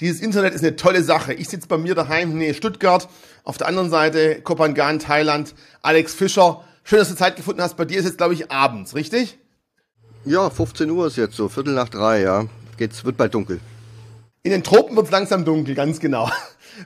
Dieses Internet ist eine tolle Sache. Ich sitze bei mir daheim, nee, Stuttgart, auf der anderen Seite Kopangan, Thailand, Alex Fischer. Schön, dass du Zeit gefunden hast. Bei dir ist jetzt, glaube ich, abends, richtig? Ja, 15 Uhr ist jetzt so, Viertel nach drei, ja. Geht's, wird bald dunkel. In den Tropen wird es langsam dunkel, ganz genau.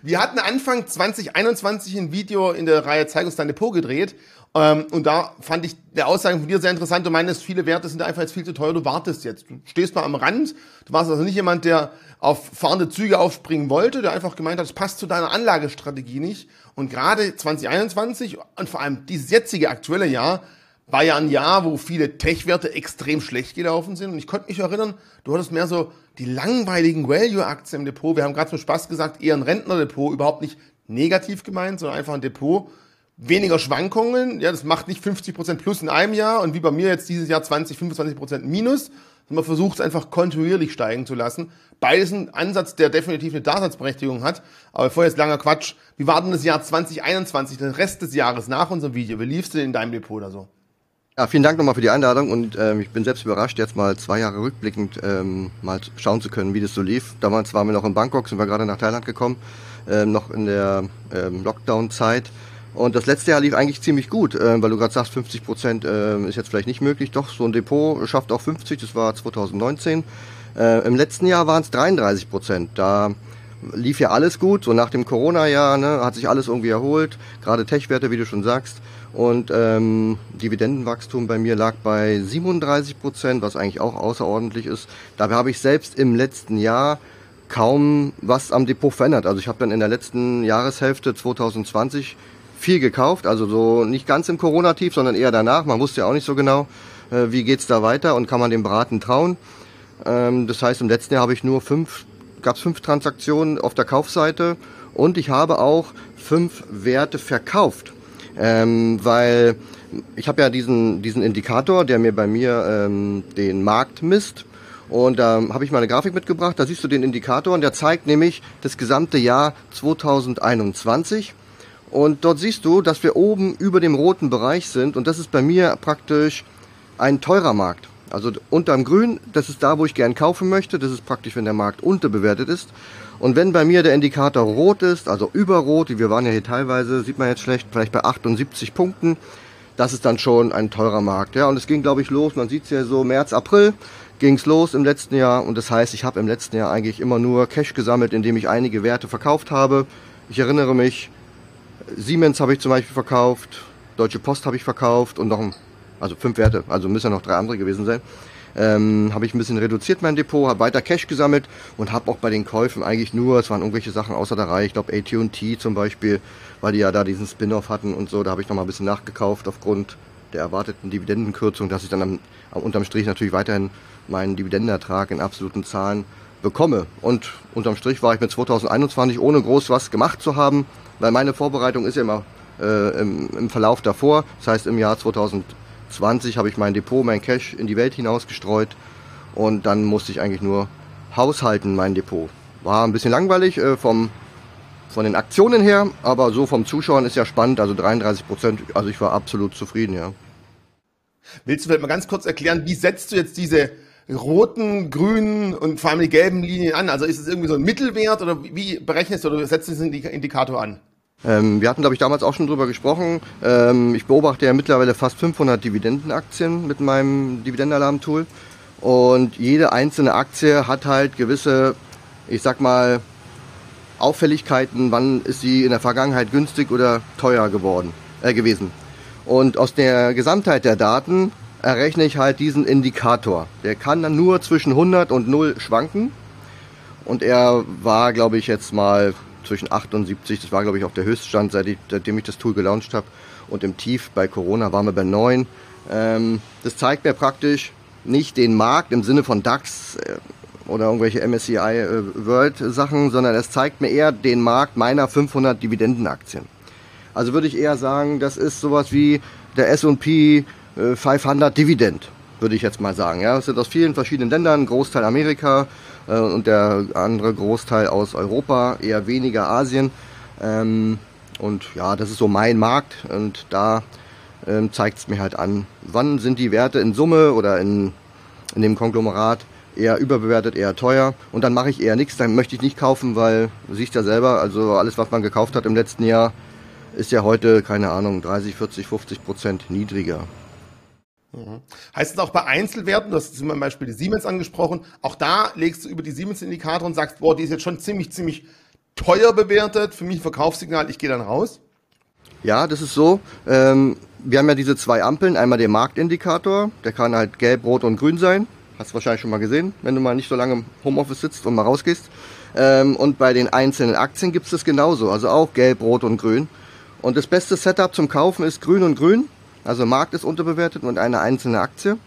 Wir hatten Anfang 2021 ein Video in der Reihe Zeig uns dein Depot gedreht. Ähm, und da fand ich der Aussage von dir sehr interessant. Du meinst, viele Werte sind einfach jetzt viel zu teuer, du wartest jetzt. Du stehst mal am Rand. Du warst also nicht jemand, der auf fahrende Züge aufspringen wollte, der einfach gemeint hat, es passt zu deiner Anlagestrategie nicht. Und gerade 2021 und vor allem dieses jetzige aktuelle Jahr war ja ein Jahr, wo viele Tech-Werte extrem schlecht gelaufen sind. Und ich konnte mich erinnern, du hattest mehr so die langweiligen Value-Aktien im Depot. Wir haben gerade zum Spaß gesagt, eher ein Rentner-Depot, überhaupt nicht negativ gemeint, sondern einfach ein Depot. Weniger Schwankungen, ja, das macht nicht 50% plus in einem Jahr und wie bei mir jetzt dieses Jahr 20, 25% minus. Man versucht es einfach kontinuierlich steigen zu lassen. Beides ein Ansatz, der definitiv eine Daseinsberechtigung hat. Aber vorher ist langer Quatsch. Wie war denn das Jahr 2021, den Rest des Jahres nach unserem Video? Wie liefst du denn in deinem Depot oder so? Ja, vielen Dank nochmal für die Einladung und ähm, ich bin selbst überrascht, jetzt mal zwei Jahre rückblickend ähm, mal schauen zu können, wie das so lief. Damals waren wir noch in Bangkok, sind wir gerade nach Thailand gekommen, ähm, noch in der ähm, Lockdown-Zeit. Und das letzte Jahr lief eigentlich ziemlich gut, äh, weil du gerade sagst, 50 Prozent äh, ist jetzt vielleicht nicht möglich. Doch, so ein Depot schafft auch 50, das war 2019. Äh, Im letzten Jahr waren es 33 Prozent. Da lief ja alles gut, so nach dem Corona-Jahr ne, hat sich alles irgendwie erholt, gerade Tech-Werte, wie du schon sagst. Und ähm, Dividendenwachstum bei mir lag bei 37 Prozent, was eigentlich auch außerordentlich ist. Dabei habe ich selbst im letzten Jahr kaum was am Depot verändert. Also ich habe dann in der letzten Jahreshälfte 2020 viel gekauft, also so nicht ganz im Corona-Tief, sondern eher danach. Man wusste ja auch nicht so genau, äh, wie geht's da weiter und kann man dem Beraten trauen. Ähm, das heißt, im letzten Jahr habe ich nur fünf, gab es fünf Transaktionen auf der Kaufseite und ich habe auch fünf Werte verkauft ähm, weil ich habe ja diesen, diesen Indikator, der mir bei mir ähm, den Markt misst. Und da ähm, habe ich mal eine Grafik mitgebracht, da siehst du den Indikator und der zeigt nämlich das gesamte Jahr 2021. Und dort siehst du, dass wir oben über dem roten Bereich sind und das ist bei mir praktisch ein teurer Markt. Also unterm Grün, das ist da, wo ich gern kaufen möchte. Das ist praktisch, wenn der Markt unterbewertet ist. Und wenn bei mir der Indikator rot ist, also überrot, wir waren ja hier teilweise, sieht man jetzt schlecht, vielleicht bei 78 Punkten, das ist dann schon ein teurer Markt. Ja, und es ging, glaube ich, los, man sieht es ja so, März, April ging es los im letzten Jahr. Und das heißt, ich habe im letzten Jahr eigentlich immer nur Cash gesammelt, indem ich einige Werte verkauft habe. Ich erinnere mich, Siemens habe ich zum Beispiel verkauft, Deutsche Post habe ich verkauft und noch ein, also fünf Werte, also müssen ja noch drei andere gewesen sein ähm, habe ich ein bisschen reduziert mein Depot, habe weiter Cash gesammelt und habe auch bei den Käufen eigentlich nur, es waren irgendwelche Sachen außer der Reihe, ich glaube AT&T zum Beispiel, weil die ja da diesen Spin-off hatten und so, da habe ich noch mal ein bisschen nachgekauft aufgrund der erwarteten Dividendenkürzung, dass ich dann am, am unterm Strich natürlich weiterhin meinen Dividendenertrag in absoluten Zahlen bekomme. Und unterm Strich war ich mit 2021 ohne groß was gemacht zu haben, weil meine Vorbereitung ist ja immer äh, im, im Verlauf davor. Das heißt, im Jahr 2020 20 habe ich mein Depot, mein Cash in die Welt hinausgestreut und dann musste ich eigentlich nur haushalten, mein Depot. War ein bisschen langweilig äh, vom, von den Aktionen her, aber so vom Zuschauen ist ja spannend, also 33 Prozent, also ich war absolut zufrieden, ja. Willst du vielleicht mal ganz kurz erklären, wie setzt du jetzt diese roten, grünen und vor allem die gelben Linien an? Also ist es irgendwie so ein Mittelwert oder wie berechnest du oder setzt du diesen Indikator an? Ähm, wir hatten, glaube ich, damals auch schon drüber gesprochen. Ähm, ich beobachte ja mittlerweile fast 500 Dividendenaktien mit meinem Dividendenalarm-Tool. Und jede einzelne Aktie hat halt gewisse, ich sag mal, Auffälligkeiten, wann ist sie in der Vergangenheit günstig oder teuer geworden, äh, gewesen. Und aus der Gesamtheit der Daten errechne ich halt diesen Indikator. Der kann dann nur zwischen 100 und 0 schwanken. Und er war, glaube ich, jetzt mal zwischen 78, das war glaube ich auch der Höchststand, seitdem ich das Tool gelauncht habe. Und im Tief bei Corona waren wir bei 9. Ähm, das zeigt mir praktisch nicht den Markt im Sinne von DAX äh, oder irgendwelche MSCI äh, World Sachen, sondern es zeigt mir eher den Markt meiner 500 Dividendenaktien. Also würde ich eher sagen, das ist sowas wie der S&P 500 Dividend, würde ich jetzt mal sagen. Ja, das sind aus vielen verschiedenen Ländern, Großteil Amerika, äh, und der andere Großteil aus Europa, eher weniger Asien. Ähm, und ja, das ist so mein Markt und da ähm, zeigt es mir halt an, wann sind die Werte in Summe oder in, in dem Konglomerat eher überbewertet, eher teuer. Und dann mache ich eher nichts, dann möchte ich nicht kaufen, weil siehst ja selber, also alles, was man gekauft hat im letzten Jahr, ist ja heute, keine Ahnung, 30, 40, 50 Prozent niedriger. Mhm. Heißt es auch bei Einzelwerten, du hast zum Beispiel die Siemens angesprochen, auch da legst du über die Siemens-Indikator und sagst, boah, die ist jetzt schon ziemlich, ziemlich teuer bewertet, für mich ein Verkaufssignal, ich gehe dann raus? Ja, das ist so. Ähm, wir haben ja diese zwei Ampeln, einmal den Marktindikator, der kann halt gelb, rot und grün sein. Hast du wahrscheinlich schon mal gesehen, wenn du mal nicht so lange im Homeoffice sitzt und mal rausgehst. Ähm, und bei den einzelnen Aktien gibt es das genauso, also auch gelb, rot und grün. Und das beste Setup zum Kaufen ist grün und grün. Also Markt ist unterbewertet und eine einzelne Aktie.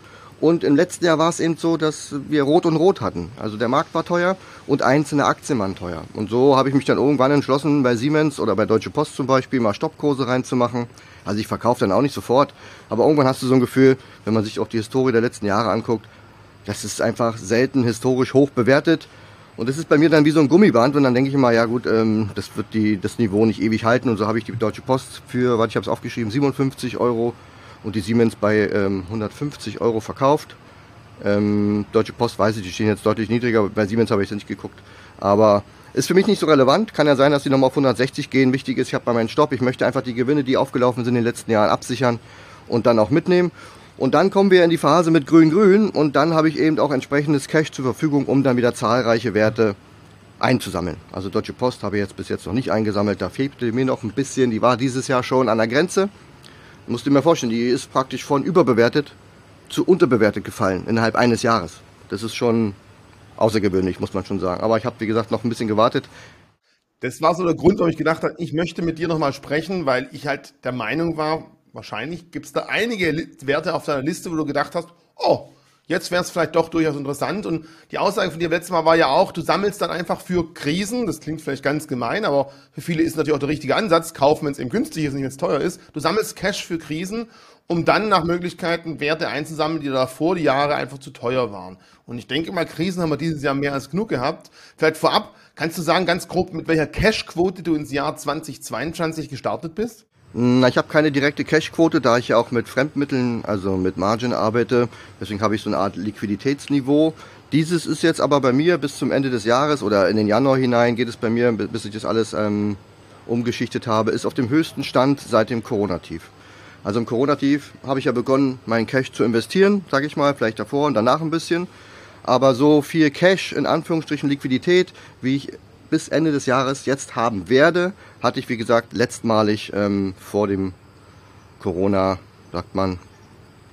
Und im letzten Jahr war es eben so, dass wir Rot und Rot hatten. Also der Markt war teuer und einzelne Aktien waren teuer. Und so habe ich mich dann irgendwann entschlossen, bei Siemens oder bei Deutsche Post zum Beispiel mal Stoppkurse reinzumachen. Also ich verkaufe dann auch nicht sofort. Aber irgendwann hast du so ein Gefühl, wenn man sich auch die Historie der letzten Jahre anguckt, das ist einfach selten historisch hoch bewertet. Und das ist bei mir dann wie so ein Gummiband und dann denke ich immer, ja gut, ähm, das wird die, das Niveau nicht ewig halten und so habe ich die Deutsche Post für, warte, ich habe es aufgeschrieben, 57 Euro und die Siemens bei ähm, 150 Euro verkauft. Ähm, Deutsche Post weiß ich, die stehen jetzt deutlich niedriger, bei Siemens habe ich es nicht geguckt. Aber ist für mich nicht so relevant. Kann ja sein, dass die nochmal auf 160 gehen. Wichtig ist, ich habe bei meinen Stopp. Ich möchte einfach die Gewinne, die aufgelaufen sind in den letzten Jahren, absichern und dann auch mitnehmen. Und dann kommen wir in die Phase mit Grün-Grün und dann habe ich eben auch entsprechendes Cash zur Verfügung, um dann wieder zahlreiche Werte einzusammeln. Also Deutsche Post habe ich jetzt bis jetzt noch nicht eingesammelt. Da fehlte mir noch ein bisschen. Die war dieses Jahr schon an der Grenze. Musst du mir vorstellen, die ist praktisch von überbewertet zu unterbewertet gefallen innerhalb eines Jahres. Das ist schon außergewöhnlich, muss man schon sagen. Aber ich habe, wie gesagt, noch ein bisschen gewartet. Das war so der Grund, warum ich gedacht habe, ich möchte mit dir nochmal sprechen, weil ich halt der Meinung war, wahrscheinlich gibt es da einige Werte auf deiner Liste, wo du gedacht hast, oh, jetzt wäre es vielleicht doch durchaus interessant. Und die Aussage von dir letztes Mal war ja auch, du sammelst dann einfach für Krisen. Das klingt vielleicht ganz gemein, aber für viele ist natürlich auch der richtige Ansatz. Kaufen, wenn es eben günstig ist, nicht wenn es teuer ist. Du sammelst Cash für Krisen, um dann nach Möglichkeiten Werte einzusammeln, die davor die Jahre einfach zu teuer waren. Und ich denke mal, Krisen haben wir dieses Jahr mehr als genug gehabt. Vielleicht vorab, kannst du sagen, ganz grob, mit welcher Cash-Quote du ins Jahr 2022 gestartet bist? Na, ich habe keine direkte Cash-Quote, da ich ja auch mit Fremdmitteln, also mit Margin arbeite. Deswegen habe ich so eine Art Liquiditätsniveau. Dieses ist jetzt aber bei mir bis zum Ende des Jahres oder in den Januar hinein geht es bei mir, bis ich das alles ähm, umgeschichtet habe, ist auf dem höchsten Stand seit dem Corona-Tief. Also im Corona-Tief habe ich ja begonnen, meinen Cash zu investieren, sage ich mal, vielleicht davor und danach ein bisschen. Aber so viel Cash, in Anführungsstrichen Liquidität, wie ich bis Ende des Jahres jetzt haben werde, hatte ich wie gesagt letztmalig ähm, vor dem Corona, sagt man,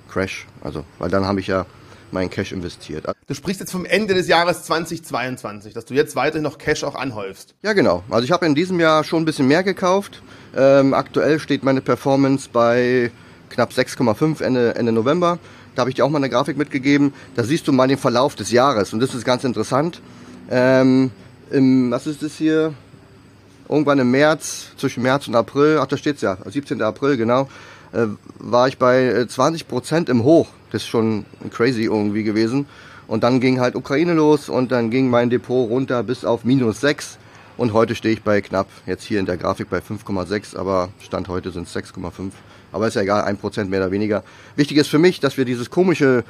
Crash. Also, weil dann habe ich ja meinen Cash investiert. Du sprichst jetzt vom Ende des Jahres 2022, dass du jetzt weiterhin noch Cash auch anhäufst. Ja, genau. Also ich habe in diesem Jahr schon ein bisschen mehr gekauft. Ähm, aktuell steht meine Performance bei knapp 6,5 Ende, Ende November. Da habe ich dir auch mal eine Grafik mitgegeben. Da siehst du mal den Verlauf des Jahres und das ist ganz interessant. Ähm, im, was ist das hier? Irgendwann im März, zwischen März und April, ach da steht's ja, 17. April, genau, äh, war ich bei 20 äh, Prozent im Hoch. Das ist schon crazy irgendwie gewesen. Und dann ging halt Ukraine los und dann ging mein Depot runter bis auf minus 6. Und heute stehe ich bei knapp, jetzt hier in der Grafik bei 5,6, aber Stand heute sind es 6,5. Aber ist ja egal, 1% mehr oder weniger. Wichtig ist für mich, dass wir dieses komische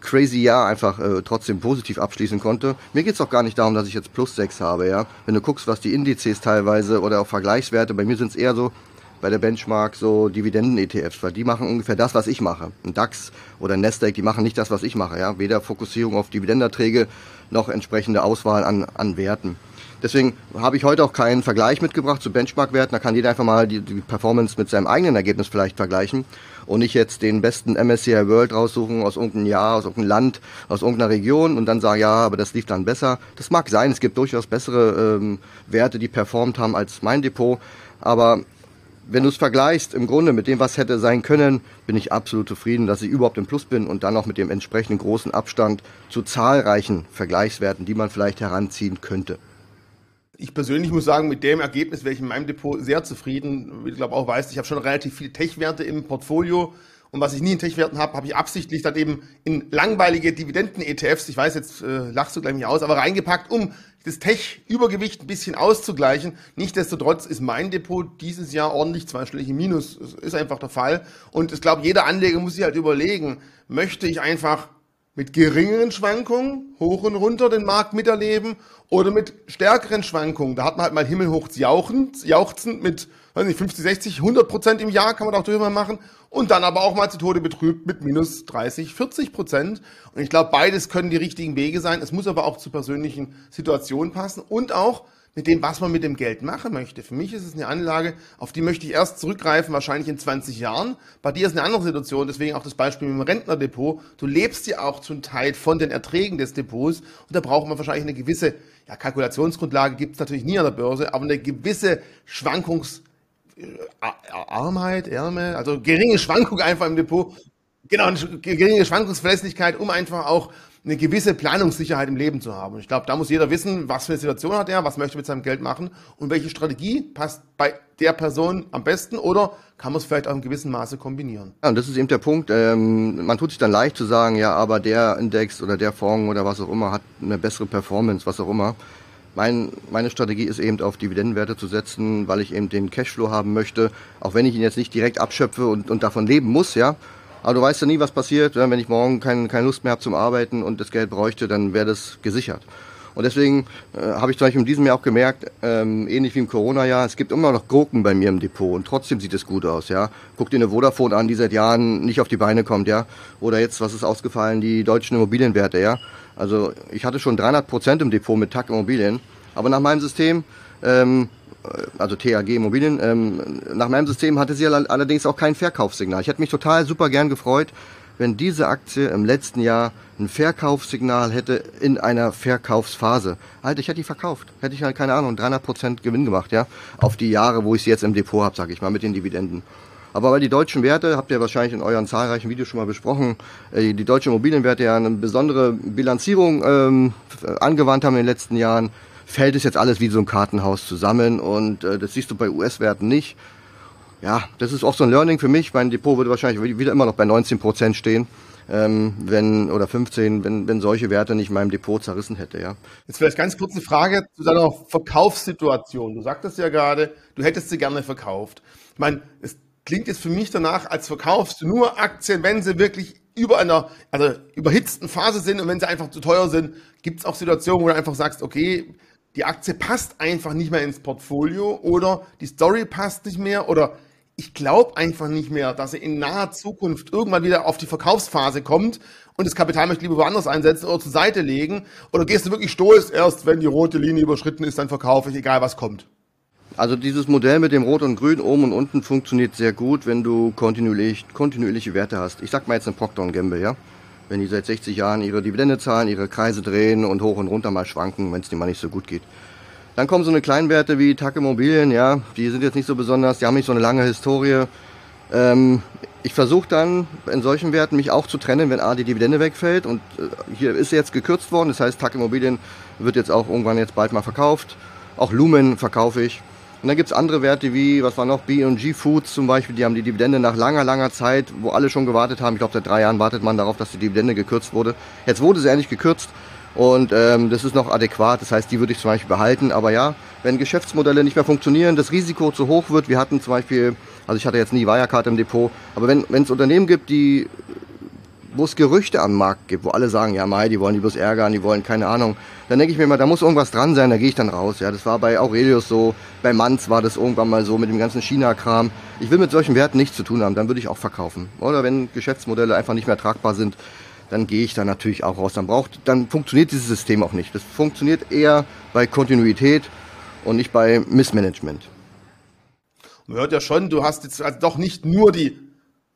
crazy Jahr einfach äh, trotzdem positiv abschließen konnte. Mir geht's auch gar nicht darum, dass ich jetzt plus 6 habe. Ja? Wenn du guckst, was die Indizes teilweise oder auch Vergleichswerte, bei mir sind es eher so bei der Benchmark so Dividenden-ETFs, weil die machen ungefähr das, was ich mache. Ein DAX oder ein Nasdaq, die machen nicht das, was ich mache. Ja? Weder Fokussierung auf Dividenderträge noch entsprechende Auswahl an, an Werten. Deswegen habe ich heute auch keinen Vergleich mitgebracht zu Benchmark-Werten. Da kann jeder einfach mal die, die Performance mit seinem eigenen Ergebnis vielleicht vergleichen und nicht jetzt den besten MSCI World raussuchen aus irgendeinem Jahr, aus irgendeinem Land, aus irgendeiner Region und dann sagen, ja, aber das lief dann besser. Das mag sein, es gibt durchaus bessere ähm, Werte, die performt haben als mein Depot, aber wenn du es vergleichst, im Grunde mit dem, was hätte sein können, bin ich absolut zufrieden, dass ich überhaupt im Plus bin und dann auch mit dem entsprechenden großen Abstand zu zahlreichen Vergleichswerten, die man vielleicht heranziehen könnte. Ich persönlich muss sagen, mit dem Ergebnis wäre ich in meinem Depot sehr zufrieden. Wie du glaube auch weißt, ich habe schon relativ viele Tech-Werte im Portfolio. Und was ich nie in Tech-Werten habe, habe ich absichtlich dann eben in langweilige Dividenden-ETFs, ich weiß, jetzt äh, lachst du gleich nicht aus, aber reingepackt, um das Tech-Übergewicht ein bisschen auszugleichen. Nichtsdestotrotz ist mein Depot dieses Jahr ordentlich zweistellig im Minus. Das ist einfach der Fall. Und ich glaube, jeder Anleger muss sich halt überlegen, möchte ich einfach mit geringeren Schwankungen hoch und runter den Markt miterleben oder mit stärkeren Schwankungen. Da hat man halt mal himmelhoch jauchzend, jauchzend mit weiß nicht, 50, 60, 100 Prozent im Jahr kann man auch drüber machen und dann aber auch mal zu Tode betrübt mit minus 30, 40 Prozent. Und ich glaube, beides können die richtigen Wege sein. Es muss aber auch zur persönlichen Situation passen und auch mit dem, was man mit dem Geld machen möchte. Für mich ist es eine Anlage, auf die möchte ich erst zurückgreifen, wahrscheinlich in 20 Jahren. Bei dir ist eine andere Situation, deswegen auch das Beispiel mit dem Rentnerdepot. Du lebst ja auch zum Teil von den Erträgen des Depots und da braucht man wahrscheinlich eine gewisse ja, Kalkulationsgrundlage, gibt es natürlich nie an der Börse, aber eine gewisse Schwankungs- äh, Ärmel, also geringe Schwankung einfach im Depot. Genau, eine geringe Schwankungsverlässlichkeit, um einfach auch eine gewisse Planungssicherheit im Leben zu haben. Und ich glaube, da muss jeder wissen, was für eine Situation hat er, was möchte er mit seinem Geld machen und welche Strategie passt bei der Person am besten oder kann man es vielleicht auch in gewissem Maße kombinieren. Ja, und das ist eben der Punkt. Ähm, man tut sich dann leicht zu sagen, ja, aber der Index oder der Fonds oder was auch immer hat eine bessere Performance, was auch immer. Mein, meine Strategie ist eben auf Dividendenwerte zu setzen, weil ich eben den Cashflow haben möchte, auch wenn ich ihn jetzt nicht direkt abschöpfe und, und davon leben muss, ja. Aber du weißt ja nie, was passiert. Wenn ich morgen kein, keine Lust mehr habe zum Arbeiten und das Geld bräuchte, dann wäre das gesichert. Und deswegen äh, habe ich zum Beispiel in diesem Jahr auch gemerkt, ähm, ähnlich wie im Corona-Jahr, es gibt immer noch Gurken bei mir im Depot und trotzdem sieht es gut aus, ja. Guck dir eine Vodafone an, die seit Jahren nicht auf die Beine kommt, ja. Oder jetzt, was ist ausgefallen, die deutschen Immobilienwerte, ja. Also ich hatte schon 300 Prozent im Depot mit TAC Immobilien, aber nach meinem System ähm, äh, also TAG Immobilien. Ähm, nach meinem System hatte sie allerdings auch kein Verkaufssignal. Ich hätte mich total super gern gefreut, wenn diese Aktie im letzten Jahr ein Verkaufssignal hätte in einer Verkaufsphase. Alter, ich hätte die verkauft. Hätte ich halt, keine Ahnung, 300% Gewinn gemacht, ja. Auf die Jahre, wo ich sie jetzt im Depot habe, sage ich mal, mit den Dividenden. Aber weil die deutschen Werte, habt ihr wahrscheinlich in euren zahlreichen Videos schon mal besprochen, äh, die deutschen Immobilienwerte ja eine besondere Bilanzierung ähm, angewandt haben in den letzten Jahren, fällt es jetzt alles wie so ein Kartenhaus zusammen und äh, das siehst du bei US-Werten nicht. Ja, das ist auch so ein Learning für mich. Mein Depot würde wahrscheinlich wieder immer noch bei 19 Prozent stehen, ähm, wenn oder 15, wenn, wenn solche Werte nicht meinem Depot zerrissen hätte. Ja. Jetzt vielleicht ganz kurze Frage zu deiner Verkaufssituation. Du sagtest ja gerade, du hättest sie gerne verkauft. Ich meine, es klingt jetzt für mich danach, als verkaufst du nur Aktien, wenn sie wirklich über einer also überhitzten Phase sind und wenn sie einfach zu teuer sind, gibt es auch Situationen, wo du einfach sagst, okay, die Aktie passt einfach nicht mehr ins Portfolio oder die Story passt nicht mehr oder ich glaube einfach nicht mehr, dass sie in naher Zukunft irgendwann wieder auf die Verkaufsphase kommt und das Kapital möchte lieber woanders einsetzen oder zur Seite legen oder gehst du wirklich stoß erst, wenn die rote Linie überschritten ist, dann verkaufe ich, egal was kommt. Also dieses Modell mit dem Rot und Grün oben und unten funktioniert sehr gut, wenn du kontinuierlich, kontinuierliche Werte hast. Ich sag mal jetzt eine Procter Gamble, ja wenn die seit 60 Jahren ihre Dividende zahlen, ihre Kreise drehen und hoch und runter mal schwanken, wenn es denen mal nicht so gut geht. Dann kommen so eine Kleinwerte wie TAC Immobilien, ja, die sind jetzt nicht so besonders, die haben nicht so eine lange Historie. Ähm, ich versuche dann in solchen Werten mich auch zu trennen, wenn A die Dividende wegfällt und äh, hier ist jetzt gekürzt worden, das heißt TAC Immobilien wird jetzt auch irgendwann jetzt bald mal verkauft. Auch Lumen verkaufe ich. Und dann gibt es andere Werte wie, was war noch, B&G Foods zum Beispiel, die haben die Dividende nach langer, langer Zeit, wo alle schon gewartet haben, ich glaube seit drei Jahren wartet man darauf, dass die Dividende gekürzt wurde. Jetzt wurde sie endlich gekürzt und ähm, das ist noch adäquat, das heißt, die würde ich zum Beispiel behalten. Aber ja, wenn Geschäftsmodelle nicht mehr funktionieren, das Risiko zu hoch wird, wir hatten zum Beispiel, also ich hatte jetzt nie Wirecard im Depot, aber wenn es Unternehmen gibt, die wo es Gerüchte am Markt gibt, wo alle sagen, ja Mai, die wollen die bloß ärgern, die wollen keine Ahnung, dann denke ich mir immer, da muss irgendwas dran sein, da gehe ich dann raus. Ja, das war bei Aurelius so, bei Manz war das irgendwann mal so mit dem ganzen China-Kram. Ich will mit solchen Werten nichts zu tun haben, dann würde ich auch verkaufen. Oder wenn Geschäftsmodelle einfach nicht mehr tragbar sind, dann gehe ich da natürlich auch raus. Dann braucht, dann funktioniert dieses System auch nicht. Das funktioniert eher bei Kontinuität und nicht bei Missmanagement. Man hört ja schon, du hast jetzt also doch nicht nur die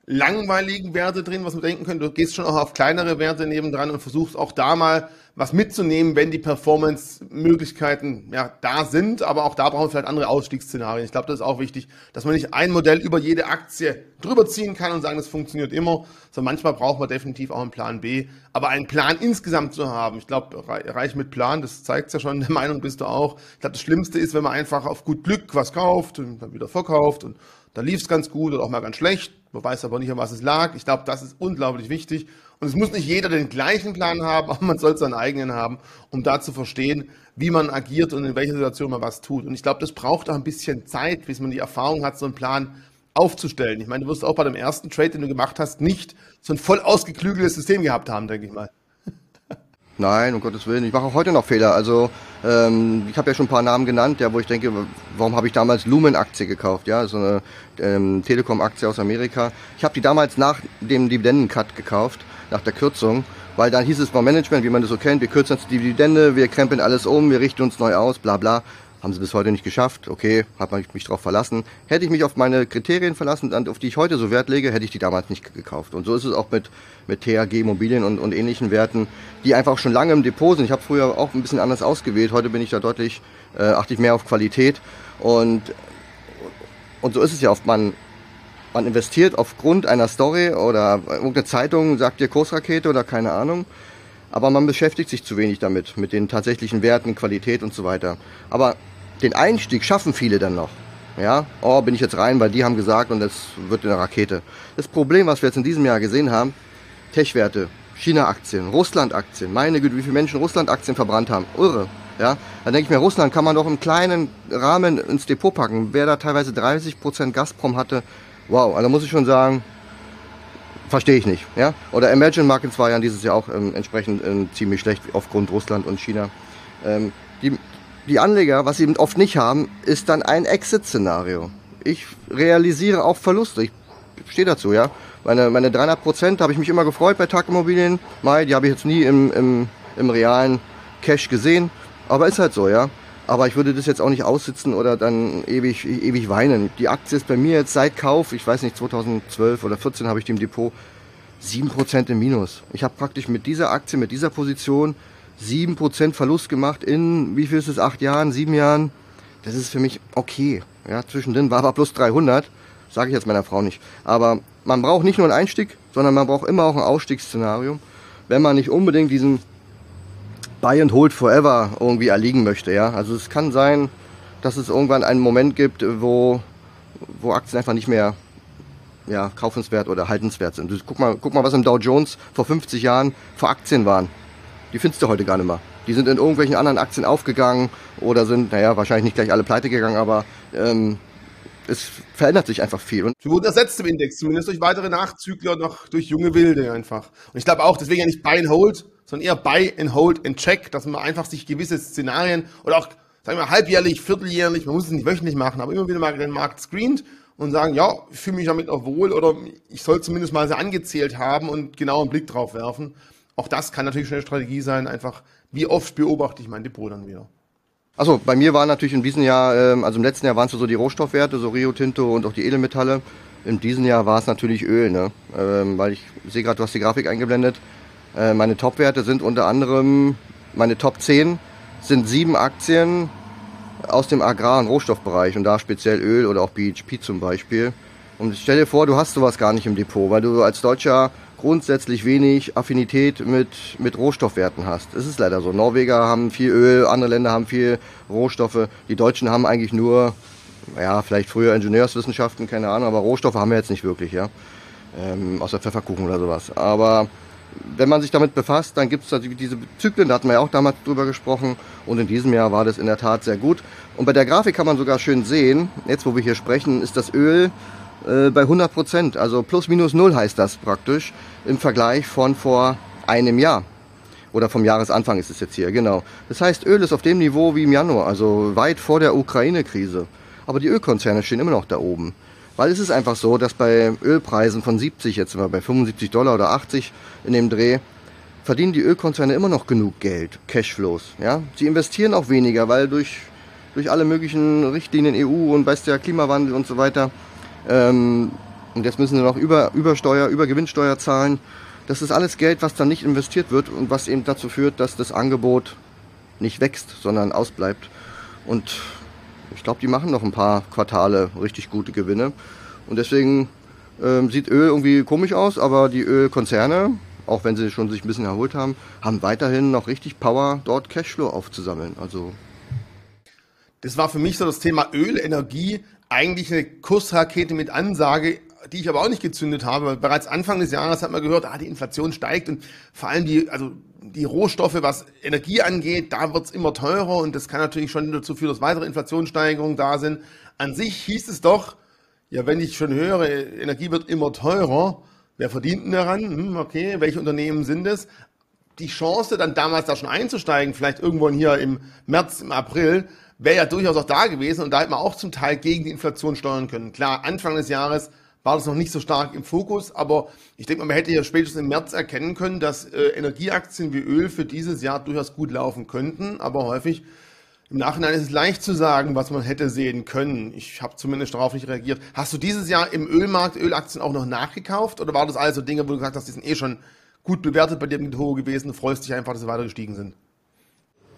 langweiligen Werte drin, was man denken könnte. Du gehst schon auch auf kleinere Werte nebendran und versuchst auch da mal was mitzunehmen, wenn die Performance-Möglichkeiten ja, da sind. Aber auch da brauchen wir vielleicht andere Ausstiegsszenarien. Ich glaube, das ist auch wichtig, dass man nicht ein Modell über jede Aktie drüber ziehen kann und sagen, das funktioniert immer. Sondern manchmal braucht man definitiv auch einen Plan B. Aber einen Plan insgesamt zu haben, ich glaube, reich mit Plan, das zeigt ja schon, der Meinung bist du auch. Ich glaube, das Schlimmste ist, wenn man einfach auf gut Glück was kauft und dann wieder verkauft und da lief es ganz gut oder auch mal ganz schlecht. Man weiß aber nicht, an was es lag. Ich glaube, das ist unglaublich wichtig. Und es muss nicht jeder den gleichen Plan haben, aber man soll seinen eigenen haben, um da zu verstehen, wie man agiert und in welcher Situation man was tut. Und ich glaube, das braucht auch ein bisschen Zeit, bis man die Erfahrung hat, so einen Plan aufzustellen. Ich meine, du wirst auch bei dem ersten Trade, den du gemacht hast, nicht so ein voll ausgeklügeltes System gehabt haben, denke ich mal. Nein, um Gottes Willen. Ich mache auch heute noch Fehler. Also ähm, ich habe ja schon ein paar Namen genannt, ja, wo ich denke, warum habe ich damals Lumen-Aktie gekauft? Ja, so eine ähm, Telekom-Aktie aus Amerika. Ich habe die damals nach dem Dividenden-Cut gekauft, nach der Kürzung, weil dann hieß es beim Management, wie man das so kennt, wir kürzen jetzt die Dividende, wir krempeln alles um, wir richten uns neu aus, bla bla. Haben sie bis heute nicht geschafft. Okay, hat man mich darauf verlassen. Hätte ich mich auf meine Kriterien verlassen, auf die ich heute so Wert lege, hätte ich die damals nicht gekauft. Und so ist es auch mit, mit THG Immobilien und, und ähnlichen Werten, die einfach schon lange im Depot sind. Ich habe früher auch ein bisschen anders ausgewählt. Heute bin ich da deutlich, äh, achte ich mehr auf Qualität. Und, und so ist es ja oft. Man, man investiert aufgrund einer Story oder irgendeine Zeitung sagt dir Kursrakete oder keine Ahnung. Aber man beschäftigt sich zu wenig damit, mit den tatsächlichen Werten, Qualität und so weiter. Aber den Einstieg schaffen viele dann noch. Ja, oh, bin ich jetzt rein, weil die haben gesagt und es wird eine Rakete. Das Problem, was wir jetzt in diesem Jahr gesehen haben, Tech-Werte, China-Aktien, Russland-Aktien, meine Güte, wie viele Menschen Russland-Aktien verbrannt haben. Irre. Ja, dann denke ich mir, Russland kann man doch im kleinen Rahmen ins Depot packen. Wer da teilweise 30% Gazprom hatte, wow, also muss ich schon sagen, verstehe ich nicht. Ja? Oder Emerging Markets war ja dieses Jahr auch ähm, entsprechend ähm, ziemlich schlecht aufgrund Russland und China. Ähm, die, die Anleger, was sie oft nicht haben, ist dann ein Exit-Szenario. Ich realisiere auch Verluste. Ich stehe dazu, ja. Meine, meine 300 Prozent habe ich mich immer gefreut bei Tag Immobilien. Mai, die habe ich jetzt nie im, im, im realen Cash gesehen. Aber ist halt so, ja. Aber ich würde das jetzt auch nicht aussitzen oder dann ewig, ewig weinen. Die Aktie ist bei mir jetzt seit Kauf, ich weiß nicht, 2012 oder 2014 habe ich die im Depot, 7% im Minus. Ich habe praktisch mit dieser Aktie, mit dieser Position 7% Verlust gemacht in, wie viel ist es, 8 Jahren, 7 Jahren. Das ist für mich okay. Ja, zwischendrin war aber plus 300. Sage ich jetzt meiner Frau nicht. Aber man braucht nicht nur einen Einstieg, sondern man braucht immer auch ein Ausstiegsszenario. Wenn man nicht unbedingt diesen Buy and Hold Forever irgendwie erliegen möchte. Ja? Also es kann sein, dass es irgendwann einen Moment gibt, wo, wo Aktien einfach nicht mehr ja, kaufenswert oder haltenswert sind. Guck mal, guck mal, was im Dow Jones vor 50 Jahren vor Aktien waren. Die findest du heute gar nicht mehr. Die sind in irgendwelchen anderen Aktien aufgegangen oder sind, naja, wahrscheinlich nicht gleich alle pleite gegangen, aber ähm, es verändert sich einfach viel. Und wurden ersetzt im Index, zumindest durch weitere Nachzügler, noch durch junge Wilde einfach. Und ich glaube auch, deswegen ja nicht Buy and Hold, sondern eher Buy and Hold and Check, dass man einfach sich gewisse Szenarien oder auch, sagen wir mal, halbjährlich, vierteljährlich, man muss es nicht wöchentlich machen, aber immer wieder mal den Markt screent und sagen, ja, ich fühle mich damit auch wohl oder ich soll zumindest mal so angezählt haben und genau einen Blick drauf werfen. Auch das kann natürlich schon eine Strategie sein, einfach wie oft beobachte ich mein Depot dann wieder. Also bei mir waren natürlich in diesem Jahr, ähm, also im letzten Jahr waren es so die Rohstoffwerte, so Rio Tinto und auch die Edelmetalle. In diesem Jahr war es natürlich Öl, ne? Ähm, weil ich sehe gerade, du hast die Grafik eingeblendet. Äh, meine Top-Werte sind unter anderem, meine Top 10 sind sieben Aktien aus dem Agrar- und Rohstoffbereich und da speziell Öl oder auch BHP zum Beispiel. Und stell dir vor, du hast sowas gar nicht im Depot, weil du als Deutscher grundsätzlich wenig Affinität mit, mit Rohstoffwerten hast. Es ist leider so. Norweger haben viel Öl, andere Länder haben viel Rohstoffe. Die Deutschen haben eigentlich nur, ja, vielleicht früher Ingenieurswissenschaften, keine Ahnung, aber Rohstoffe haben wir jetzt nicht wirklich, ja. Ähm, außer Pfefferkuchen oder sowas. Aber wenn man sich damit befasst, dann gibt es diese Zyklen, da hatten wir ja auch damals drüber gesprochen. Und in diesem Jahr war das in der Tat sehr gut. Und bei der Grafik kann man sogar schön sehen, jetzt wo wir hier sprechen, ist das Öl äh, bei 100 Prozent. Also plus minus null heißt das praktisch im Vergleich von vor einem Jahr. Oder vom Jahresanfang ist es jetzt hier, genau. Das heißt, Öl ist auf dem Niveau wie im Januar, also weit vor der Ukraine-Krise. Aber die Ölkonzerne stehen immer noch da oben. Weil es ist einfach so, dass bei Ölpreisen von 70, jetzt sind wir bei 75 Dollar oder 80 in dem Dreh, verdienen die Ölkonzerne immer noch genug Geld, Cashflows. Ja? Sie investieren auch weniger, weil durch, durch alle möglichen Richtlinien EU und weißt ja Klimawandel und so weiter ähm, und jetzt müssen sie noch über, Übersteuer, Übergewinnsteuer zahlen. Das ist alles Geld, was dann nicht investiert wird und was eben dazu führt, dass das Angebot nicht wächst, sondern ausbleibt. Und ich glaube, die machen noch ein paar Quartale richtig gute Gewinne. Und deswegen ähm, sieht Öl irgendwie komisch aus, aber die Ölkonzerne, auch wenn sie schon sich ein bisschen erholt haben, haben weiterhin noch richtig Power, dort Cashflow aufzusammeln. Also das war für mich so das Thema Öl, Energie, eigentlich eine Kursrakete mit Ansage, die ich aber auch nicht gezündet habe. Bereits Anfang des Jahres hat man gehört, ah, die Inflation steigt und vor allem die, also die Rohstoffe, was Energie angeht, da wird's immer teurer und das kann natürlich schon dazu führen, dass weitere Inflationssteigerungen da sind. An sich hieß es doch, ja, wenn ich schon höre, Energie wird immer teurer, wer verdient denn daran? Hm, okay, welche Unternehmen sind es? die Chance, dann damals da schon einzusteigen, vielleicht irgendwann hier im März, im April, wäre ja durchaus auch da gewesen und da hätte man auch zum Teil gegen die Inflation steuern können. Klar, Anfang des Jahres war das noch nicht so stark im Fokus, aber ich denke mal, man hätte ja spätestens im März erkennen können, dass äh, Energieaktien wie Öl für dieses Jahr durchaus gut laufen könnten, aber häufig im Nachhinein ist es leicht zu sagen, was man hätte sehen können. Ich habe zumindest darauf nicht reagiert. Hast du dieses Jahr im Ölmarkt Ölaktien auch noch nachgekauft oder war das also Dinge, wo du gesagt hast, die sind eh schon gut bewertet bei dir im Depot gewesen, freust dich einfach, dass sie weiter gestiegen sind?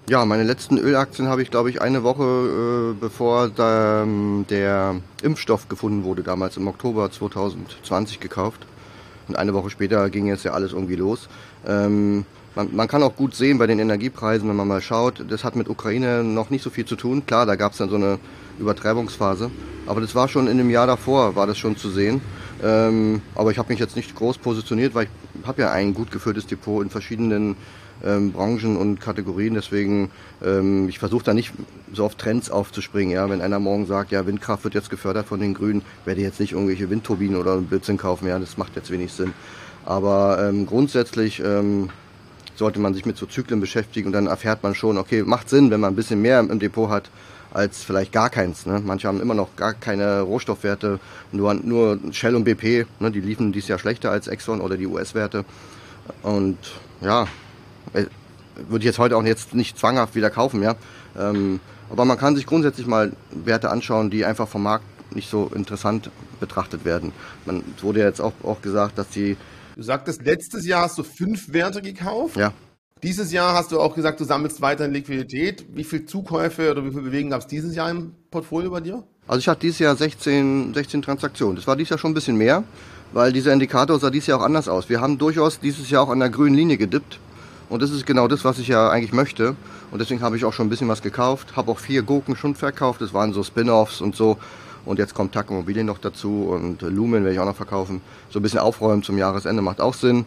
Ja, meine letzten Ölaktien habe ich, glaube ich, eine Woche äh, bevor da, ähm, der Impfstoff gefunden wurde, damals im Oktober 2020 gekauft. Und eine Woche später ging jetzt ja alles irgendwie los. Ähm, man, man, kann auch gut sehen bei den Energiepreisen, wenn man mal schaut, das hat mit Ukraine noch nicht so viel zu tun. Klar, da gab es dann so eine Übertreibungsphase. Aber das war schon in dem Jahr davor, war das schon zu sehen. Ähm, aber ich habe mich jetzt nicht groß positioniert, weil ich habe ja ein gut geführtes Depot in verschiedenen ähm, Branchen und Kategorien. Deswegen, ähm, ich versuche da nicht so auf Trends aufzuspringen. Ja? Wenn einer morgen sagt, ja, Windkraft wird jetzt gefördert von den Grünen, werde ich jetzt nicht irgendwelche Windturbinen oder Blödsinn kaufen. Ja, das macht jetzt wenig Sinn. Aber ähm, grundsätzlich ähm, sollte man sich mit so Zyklen beschäftigen und dann erfährt man schon, okay, macht Sinn, wenn man ein bisschen mehr im Depot hat als vielleicht gar keins. Ne? Manche haben immer noch gar keine Rohstoffwerte, nur, nur Shell und BP, ne? die liefen dieses Jahr schlechter als Exxon oder die US-Werte. Und ja, würde ich jetzt heute auch jetzt nicht zwanghaft wieder kaufen, ja. Ähm, aber man kann sich grundsätzlich mal Werte anschauen, die einfach vom Markt nicht so interessant betrachtet werden. Man es wurde jetzt auch, auch gesagt, dass die. Du sagtest, letztes Jahr hast du fünf Werte gekauft. Ja. Dieses Jahr hast du auch gesagt, du sammelst weiterhin Liquidität. Wie viel Zukäufe oder wie viel Bewegen gab es dieses Jahr im Portfolio bei dir? Also ich hatte dieses Jahr 16, 16 Transaktionen. Das war dieses Jahr schon ein bisschen mehr, weil dieser Indikator sah dieses Jahr auch anders aus. Wir haben durchaus dieses Jahr auch an der grünen Linie gedippt. Und das ist genau das, was ich ja eigentlich möchte. Und deswegen habe ich auch schon ein bisschen was gekauft. Habe auch vier Gurken schon verkauft. Das waren so Spin-offs und so. Und jetzt kommt TAC Immobilien noch dazu und Lumen werde ich auch noch verkaufen. So ein bisschen aufräumen zum Jahresende macht auch Sinn.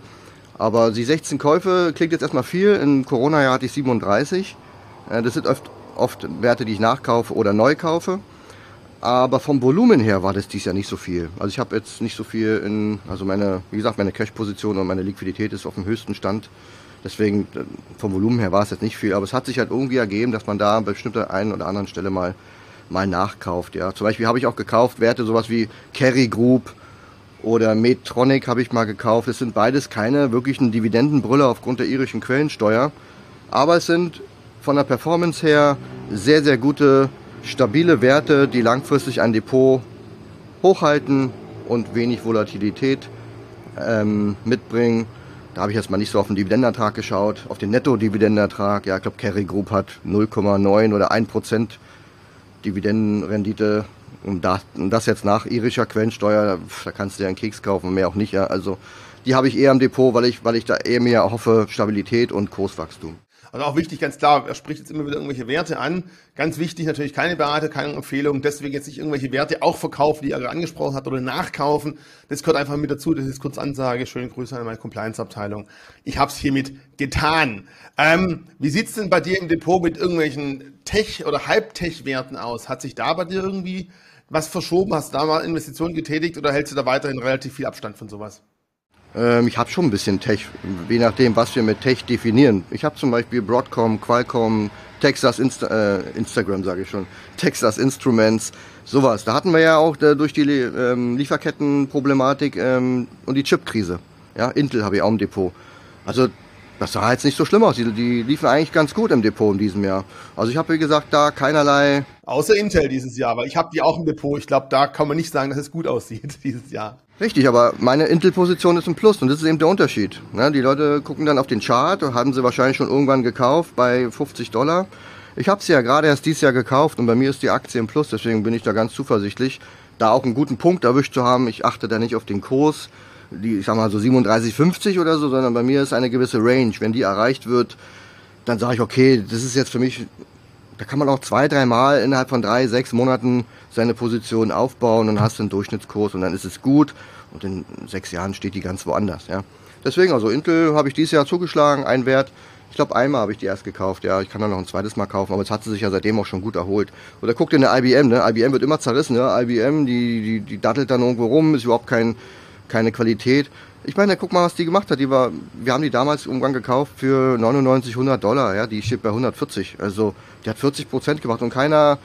Aber die 16 Käufe klingt jetzt erstmal viel. Im Corona-Jahr hatte ich 37. Äh, das sind oft, oft Werte, die ich nachkaufe oder neu kaufe. Aber vom Volumen her war das dies Jahr nicht so viel. Also ich habe jetzt nicht so viel in, also meine, wie gesagt, meine Cash-Position und meine Liquidität ist auf dem höchsten Stand Deswegen, äh, vom Volumen her war es jetzt nicht viel, aber es hat sich halt irgendwie ergeben, dass man da an bestimmter einen oder anderen Stelle mal, mal nachkauft. Ja. Zum Beispiel habe ich auch gekauft Werte, sowas wie Carry Group oder Medtronic habe ich mal gekauft. Es sind beides keine wirklichen Dividendenbrüller aufgrund der irischen Quellensteuer, aber es sind von der Performance her sehr, sehr gute, stabile Werte, die langfristig ein Depot hochhalten und wenig Volatilität ähm, mitbringen. Da habe ich jetzt mal nicht so auf den Dividendenertrag geschaut, auf den Netto-Dividendenertrag. Ja, ich glaube, Carry Group hat 0,9 oder 1 Prozent Dividendenrendite. Und das, und das jetzt nach irischer Quellensteuer, da kannst du ja einen Keks kaufen, mehr auch nicht. Ja. Also die habe ich eher im Depot, weil ich, weil ich da eher mehr hoffe, Stabilität und Kurswachstum. Also auch wichtig, ganz klar, er spricht jetzt immer wieder irgendwelche Werte an. Ganz wichtig natürlich keine Berater, keine Empfehlung, deswegen jetzt nicht irgendwelche Werte auch verkaufen, die er angesprochen hat oder nachkaufen. Das gehört einfach mit dazu, das ist kurz Ansage. Schöne Grüße an meine Compliance-Abteilung. Ich habe es hiermit getan. Ähm, wie sieht's denn bei dir im Depot mit irgendwelchen Tech- oder Halbtech-Werten aus? Hat sich da bei dir irgendwie was verschoben? Hast du da mal Investitionen getätigt oder hältst du da weiterhin relativ viel Abstand von sowas? Ähm, ich habe schon ein bisschen Tech, je nachdem, was wir mit Tech definieren. Ich habe zum Beispiel Broadcom, Qualcomm, Texas Insta äh, Instagram, sage ich schon, Texas Instruments, sowas. Da hatten wir ja auch äh, durch die ähm, Lieferkettenproblematik ähm, und die Chipkrise. Ja, Intel habe ich auch im Depot. Also das sah jetzt nicht so schlimm aus. Die, die liefen eigentlich ganz gut im Depot in diesem Jahr. Also ich habe, wie gesagt, da keinerlei... Außer Intel dieses Jahr, weil ich habe die auch im Depot. Ich glaube, da kann man nicht sagen, dass es gut aussieht dieses Jahr. Richtig, aber meine Intel-Position ist ein Plus und das ist eben der Unterschied. Ja, die Leute gucken dann auf den Chart, haben sie wahrscheinlich schon irgendwann gekauft bei 50 Dollar. Ich habe sie ja gerade erst dieses Jahr gekauft und bei mir ist die Aktie im Plus, deswegen bin ich da ganz zuversichtlich, da auch einen guten Punkt erwischt zu haben. Ich achte da nicht auf den Kurs, die, ich sag mal so 37,50 oder so, sondern bei mir ist eine gewisse Range. Wenn die erreicht wird, dann sage ich, okay, das ist jetzt für mich, da kann man auch zwei, dreimal innerhalb von drei, sechs Monaten seine Position aufbauen und hast einen Durchschnittskurs und dann ist es gut. Und in sechs Jahren steht die ganz woanders. Ja. Deswegen, also Intel habe ich dieses Jahr zugeschlagen, ein Wert. Ich glaube, einmal habe ich die erst gekauft. Ja, ich kann dann noch ein zweites Mal kaufen, aber jetzt hat sie sich ja seitdem auch schon gut erholt. Oder guckt in der IBM, ne? IBM wird immer zerrissen, ne? IBM, die, die, die dattelt dann irgendwo rum, ist überhaupt kein, keine Qualität. Ich meine, guck mal, was die gemacht hat. Die war, wir haben die damals irgendwann gekauft für 99, 100 Dollar. Ja, die steht bei 140. Also die hat 40 Prozent gemacht und keiner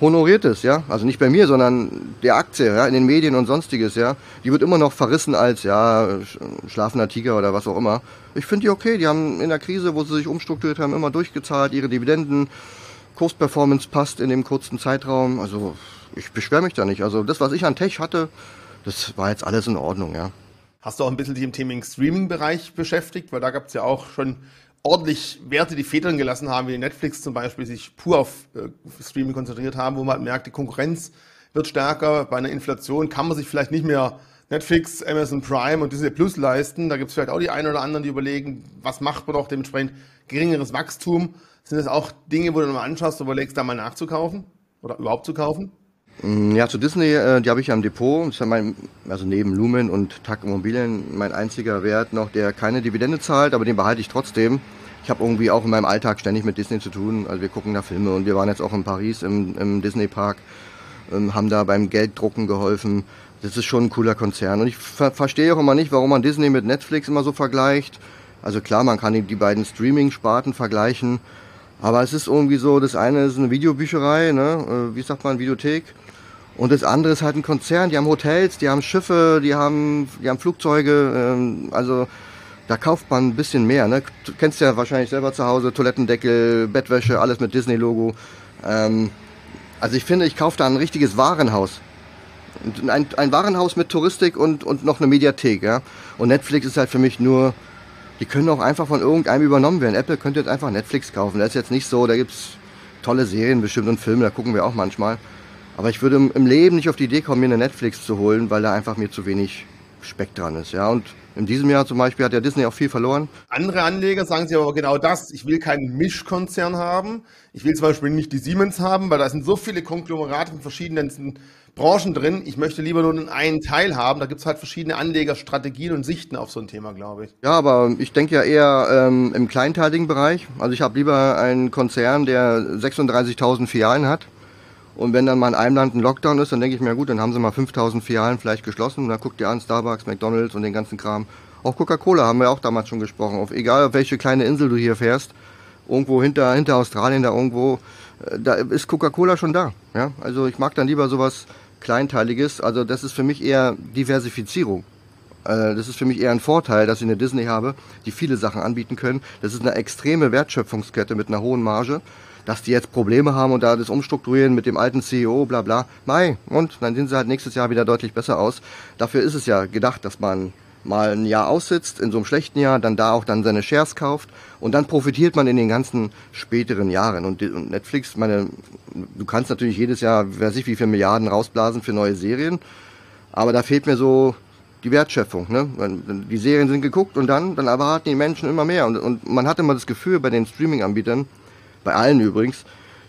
honoriert es, ja. Also nicht bei mir, sondern der Aktie, ja, in den Medien und sonstiges, ja. Die wird immer noch verrissen als, ja, schlafender Tiger oder was auch immer. Ich finde die okay. Die haben in der Krise, wo sie sich umstrukturiert haben, immer durchgezahlt, ihre Dividenden. Kursperformance passt in dem kurzen Zeitraum. Also ich beschwere mich da nicht. Also das, was ich an Tech hatte, das war jetzt alles in Ordnung, ja. Hast du auch ein bisschen dich im Thema Streaming-Bereich beschäftigt? Weil da gab es ja auch schon ordentlich Werte, die Federn gelassen haben, wie Netflix zum Beispiel, sich pur auf äh, Streaming konzentriert haben, wo man halt merkt, die Konkurrenz wird stärker. Bei einer Inflation kann man sich vielleicht nicht mehr Netflix, Amazon Prime und Disney Plus leisten. Da gibt es vielleicht auch die einen oder anderen, die überlegen, was macht man doch dementsprechend geringeres Wachstum. Sind das auch Dinge, wo du mal anschaust, überlegst, da mal nachzukaufen oder überhaupt zu kaufen? Mm, ja, zu Disney, äh, die habe ich ja im Depot. Das ist mein, also neben Lumen und TAC Immobilien mein einziger Wert noch, der keine Dividende zahlt, aber den behalte ich trotzdem. Ich habe irgendwie auch in meinem Alltag ständig mit Disney zu tun. Also wir gucken da Filme und wir waren jetzt auch in Paris im, im Disney Park, ähm, haben da beim Gelddrucken geholfen. Das ist schon ein cooler Konzern. Und ich ver verstehe auch immer nicht, warum man Disney mit Netflix immer so vergleicht. Also klar, man kann die, die beiden Streaming-Sparten vergleichen. Aber es ist irgendwie so, das eine ist eine Videobücherei, ne? Äh, wie sagt man, Videothek. Und das andere ist halt ein Konzern, die haben Hotels, die haben Schiffe, die haben, die haben Flugzeuge, ähm, also da kauft man ein bisschen mehr. Ne? Du kennst ja wahrscheinlich selber zu Hause, Toilettendeckel, Bettwäsche, alles mit Disney-Logo. Ähm, also ich finde, ich kaufe da ein richtiges Warenhaus. Ein, ein Warenhaus mit Touristik und, und noch eine Mediathek. Ja? Und Netflix ist halt für mich nur, die können auch einfach von irgendeinem übernommen werden. Apple könnte jetzt einfach Netflix kaufen. Das ist jetzt nicht so, da gibt's tolle Serien bestimmt und Filme, da gucken wir auch manchmal. Aber ich würde im Leben nicht auf die Idee kommen, mir eine Netflix zu holen, weil da einfach mir zu wenig Speck dran ist. Ja, und in diesem Jahr zum Beispiel hat der Disney auch viel verloren. Andere Anleger sagen sich aber genau das. Ich will keinen Mischkonzern haben. Ich will zum Beispiel nicht die Siemens haben, weil da sind so viele Konglomerate in verschiedenen Branchen drin. Ich möchte lieber nur einen Teil haben. Da gibt es halt verschiedene Anlegerstrategien und Sichten auf so ein Thema, glaube ich. Ja, aber ich denke ja eher ähm, im kleinteiligen Bereich. Also ich habe lieber einen Konzern, der 36.000 Filialen hat und wenn dann mal in einem Land ein Lockdown ist, dann denke ich mir, gut, dann haben sie mal 5000 Filialen vielleicht geschlossen. Und dann guckt ihr an, Starbucks, McDonalds und den ganzen Kram. Auch Coca-Cola haben wir auch damals schon gesprochen. Auf egal auf welche kleine Insel du hier fährst, irgendwo hinter, hinter Australien, da irgendwo, äh, da ist Coca-Cola schon da. Ja? Also ich mag dann lieber sowas Kleinteiliges. Also das ist für mich eher Diversifizierung. Äh, das ist für mich eher ein Vorteil, dass ich eine Disney habe, die viele Sachen anbieten können. Das ist eine extreme Wertschöpfungskette mit einer hohen Marge dass die jetzt Probleme haben und da das umstrukturieren mit dem alten CEO, bla bla. Mai, und dann sehen sie halt nächstes Jahr wieder deutlich besser aus. Dafür ist es ja gedacht, dass man mal ein Jahr aussitzt, in so einem schlechten Jahr, dann da auch dann seine Shares kauft und dann profitiert man in den ganzen späteren Jahren. Und, Netflix, meine, du kannst natürlich jedes Jahr, wer sich wie viele Milliarden rausblasen für neue Serien, aber da fehlt mir so die Wertschöpfung. Ne? Die Serien sind geguckt und dann, dann erwarten die Menschen immer mehr. Und, und man hat immer das Gefühl bei den Streaming-Anbietern, bei allen übrigens,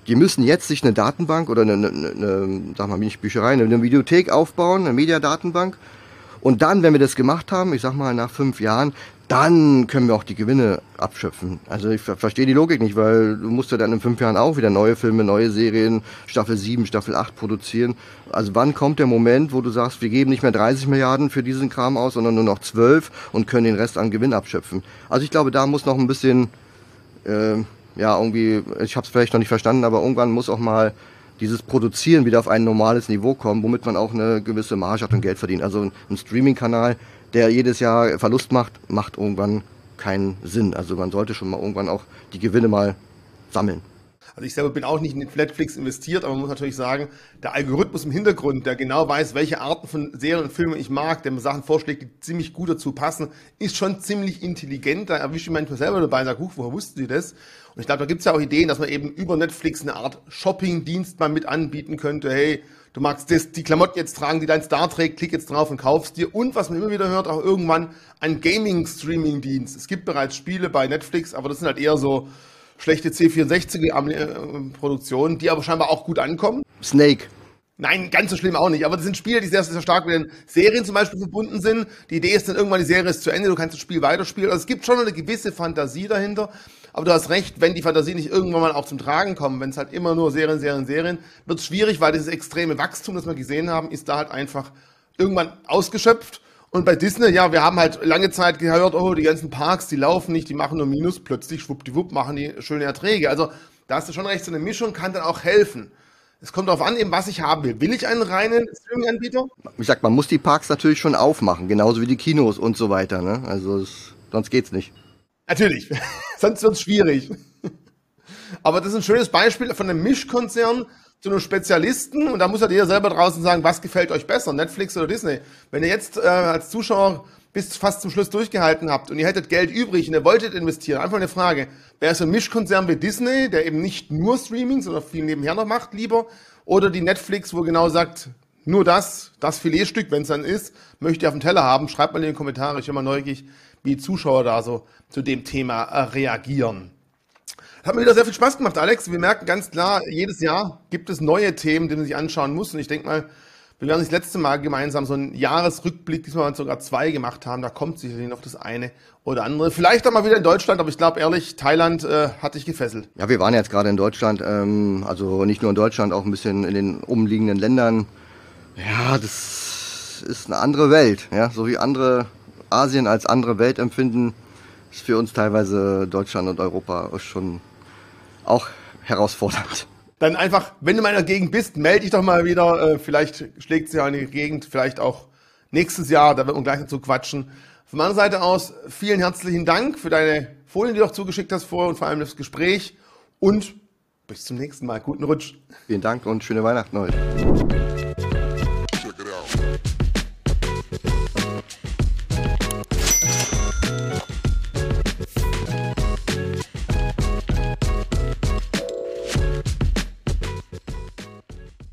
die müssen jetzt sich eine Datenbank oder eine, eine, eine sag mal nicht Bücherei, eine Videothek aufbauen, eine Mediadatenbank. Und dann, wenn wir das gemacht haben, ich sag mal nach fünf Jahren, dann können wir auch die Gewinne abschöpfen. Also ich verstehe die Logik nicht, weil du musst ja dann in fünf Jahren auch wieder neue Filme, neue Serien, Staffel 7, Staffel 8 produzieren. Also wann kommt der Moment, wo du sagst, wir geben nicht mehr 30 Milliarden für diesen Kram aus, sondern nur noch 12 und können den Rest an Gewinn abschöpfen? Also ich glaube, da muss noch ein bisschen äh, ja, irgendwie, ich habe es vielleicht noch nicht verstanden, aber irgendwann muss auch mal dieses Produzieren wieder auf ein normales Niveau kommen, womit man auch eine gewisse Marge hat und Geld verdient. Also ein Streaming-Kanal, der jedes Jahr Verlust macht, macht irgendwann keinen Sinn. Also man sollte schon mal irgendwann auch die Gewinne mal sammeln. Also ich selber bin auch nicht in Netflix investiert, aber man muss natürlich sagen, der Algorithmus im Hintergrund, der genau weiß, welche Arten von Serien und Filmen ich mag, der mir Sachen vorschlägt, die ziemlich gut dazu passen, ist schon ziemlich intelligent. Da erwische ich manchmal selber dabei und sage, huch, woher wussten Sie das? Und ich glaube, da gibt es ja auch Ideen, dass man eben über Netflix eine Art Shopping-Dienst mal mit anbieten könnte. Hey, du magst das, die Klamotten jetzt tragen, die dein Star trägt, klick jetzt drauf und kaufst dir. Und was man immer wieder hört, auch irgendwann ein Gaming-Streaming-Dienst. Es gibt bereits Spiele bei Netflix, aber das sind halt eher so schlechte C64-Produktionen, die aber scheinbar auch gut ankommen. Snake. Nein, ganz so schlimm auch nicht. Aber das sind Spiele, die sehr, sehr stark mit den Serien zum Beispiel verbunden sind. Die Idee ist dann irgendwann, die Serie ist zu Ende, du kannst das Spiel weiterspielen. Also es gibt schon eine gewisse Fantasie dahinter. Aber du hast recht, wenn die Fantasie nicht irgendwann mal auch zum Tragen kommt, wenn es halt immer nur Serien, Serien, Serien, wird es schwierig, weil dieses extreme Wachstum, das wir gesehen haben, ist da halt einfach irgendwann ausgeschöpft. Und bei Disney, ja, wir haben halt lange Zeit gehört, oh, die ganzen Parks, die laufen nicht, die machen nur Minus, plötzlich schwuppdiwupp machen die schöne Erträge. Also da hast du schon recht, so eine Mischung kann dann auch helfen. Es kommt darauf an, eben was ich haben will. Will ich einen reinen Streaming-Anbieter? Ich sag, man muss die Parks natürlich schon aufmachen, genauso wie die Kinos und so weiter. Ne? Also es, sonst geht's nicht. Natürlich, sonst wird's schwierig. Aber das ist ein schönes Beispiel von einem Mischkonzern, zu einem Spezialisten und da muss halt jeder selber draußen sagen, was gefällt euch besser, Netflix oder Disney. Wenn ihr jetzt äh, als Zuschauer bis fast zum Schluss durchgehalten habt und ihr hättet Geld übrig und ihr wolltet investieren, einfach eine Frage, wäre es ein Mischkonzern wie Disney, der eben nicht nur Streaming, sondern viel nebenher noch macht, lieber, oder die Netflix, wo genau sagt, nur das, das Filetstück, wenn es dann ist, möchte ich auf dem Teller haben, schreibt mal in die Kommentare, ich bin mal neugierig, wie Zuschauer da so zu dem Thema äh, reagieren. Hat mir wieder sehr viel Spaß gemacht, Alex. Wir merken ganz klar, jedes Jahr gibt es neue Themen, die man sich anschauen muss. Und ich denke mal, wir werden das letzte Mal gemeinsam so einen Jahresrückblick, diesmal sogar zwei gemacht haben. Da kommt sicherlich noch das eine oder andere. Vielleicht auch mal wieder in Deutschland, aber ich glaube ehrlich, Thailand äh, hat dich gefesselt. Ja, wir waren jetzt gerade in Deutschland, ähm, also nicht nur in Deutschland, auch ein bisschen in den umliegenden Ländern. Ja, das ist eine andere Welt. Ja, so wie andere Asien als andere Welt empfinden, ist für uns teilweise Deutschland und Europa schon auch herausfordernd. Dann einfach, wenn du mal in der Gegend bist, melde dich doch mal wieder. Äh, vielleicht schlägt es ja in die Gegend, vielleicht auch nächstes Jahr, da wird man gleich dazu quatschen. Von meiner Seite aus vielen herzlichen Dank für deine Folien, die du auch zugeschickt hast vorher und vor allem das Gespräch. Und bis zum nächsten Mal. Guten Rutsch. Vielen Dank und schöne Weihnachten heute.